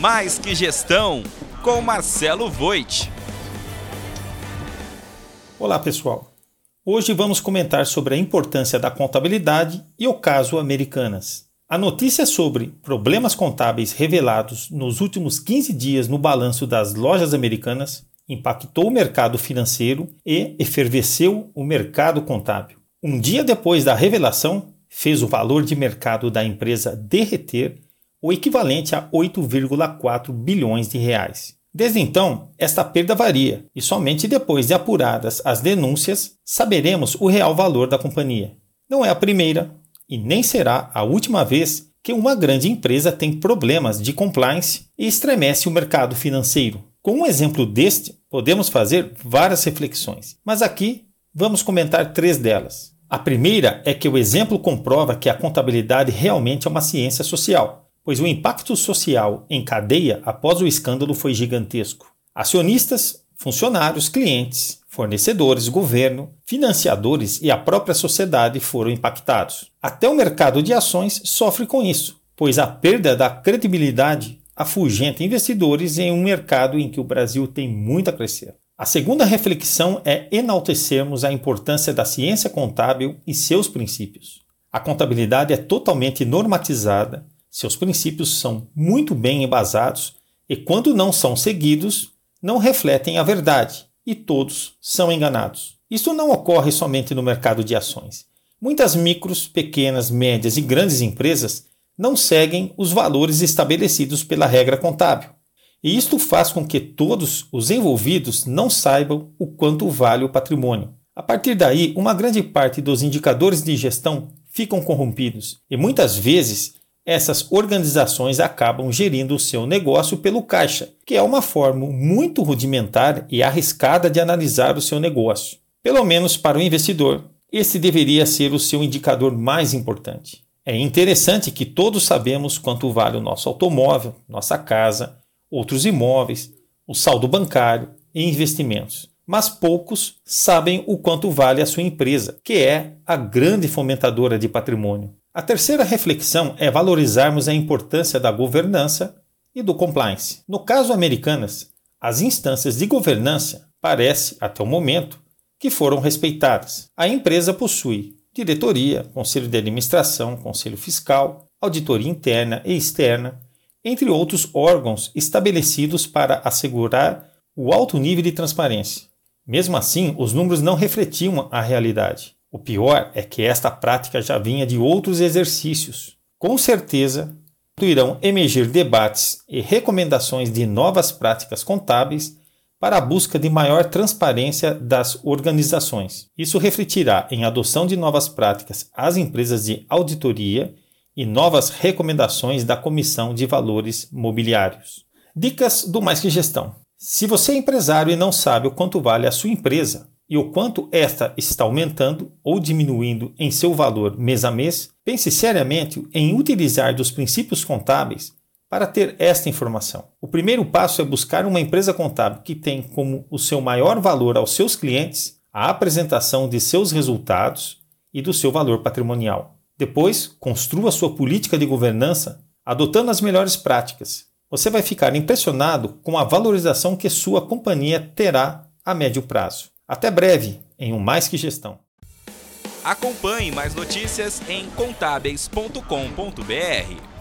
Mais que Gestão, com Marcelo Voit. Olá, pessoal. Hoje vamos comentar sobre a importância da contabilidade e o caso Americanas. A notícia sobre problemas contábeis revelados nos últimos 15 dias no balanço das lojas americanas impactou o mercado financeiro e efervesceu o mercado contábil. Um dia depois da revelação, fez o valor de mercado da empresa derreter o equivalente a 8,4 bilhões de reais. Desde então, esta perda varia, e somente depois de apuradas as denúncias saberemos o real valor da companhia. Não é a primeira e nem será a última vez que uma grande empresa tem problemas de compliance e estremece o mercado financeiro. Com um exemplo deste, podemos fazer várias reflexões, mas aqui vamos comentar três delas. A primeira é que o exemplo comprova que a contabilidade realmente é uma ciência social pois o impacto social em cadeia após o escândalo foi gigantesco. Acionistas, funcionários, clientes, fornecedores, governo, financiadores e a própria sociedade foram impactados. Até o mercado de ações sofre com isso, pois a perda da credibilidade afugenta investidores em um mercado em que o Brasil tem muito a crescer. A segunda reflexão é enaltecermos a importância da ciência contábil e seus princípios. A contabilidade é totalmente normatizada seus princípios são muito bem embasados e, quando não são seguidos, não refletem a verdade e todos são enganados. Isso não ocorre somente no mercado de ações. Muitas micros, pequenas, médias e grandes empresas não seguem os valores estabelecidos pela regra contábil. E isto faz com que todos os envolvidos não saibam o quanto vale o patrimônio. A partir daí, uma grande parte dos indicadores de gestão ficam corrompidos e muitas vezes essas organizações acabam gerindo o seu negócio pelo caixa, que é uma forma muito rudimentar e arriscada de analisar o seu negócio. Pelo menos para o investidor, esse deveria ser o seu indicador mais importante. É interessante que todos sabemos quanto vale o nosso automóvel, nossa casa, outros imóveis, o saldo bancário e investimentos. Mas poucos sabem o quanto vale a sua empresa, que é a grande fomentadora de patrimônio. A terceira reflexão é valorizarmos a importância da governança e do compliance. No caso Americanas, as instâncias de governança parece, até o momento, que foram respeitadas. A empresa possui diretoria, conselho de administração, conselho fiscal, auditoria interna e externa, entre outros órgãos estabelecidos para assegurar o alto nível de transparência. Mesmo assim, os números não refletiam a realidade. O pior é que esta prática já vinha de outros exercícios. Com certeza, irão emergir debates e recomendações de novas práticas contábeis para a busca de maior transparência das organizações. Isso refletirá em adoção de novas práticas às empresas de auditoria e novas recomendações da Comissão de Valores Mobiliários. Dicas do Mais que Gestão. Se você é empresário e não sabe o quanto vale a sua empresa, e o quanto esta está aumentando ou diminuindo em seu valor mês a mês, pense seriamente em utilizar dos princípios contábeis para ter esta informação. O primeiro passo é buscar uma empresa contábil que tem como o seu maior valor aos seus clientes a apresentação de seus resultados e do seu valor patrimonial. Depois, construa sua política de governança adotando as melhores práticas. Você vai ficar impressionado com a valorização que sua companhia terá a médio prazo. Até breve em um Mais Que Gestão. Acompanhe mais notícias em contábeis.com.br.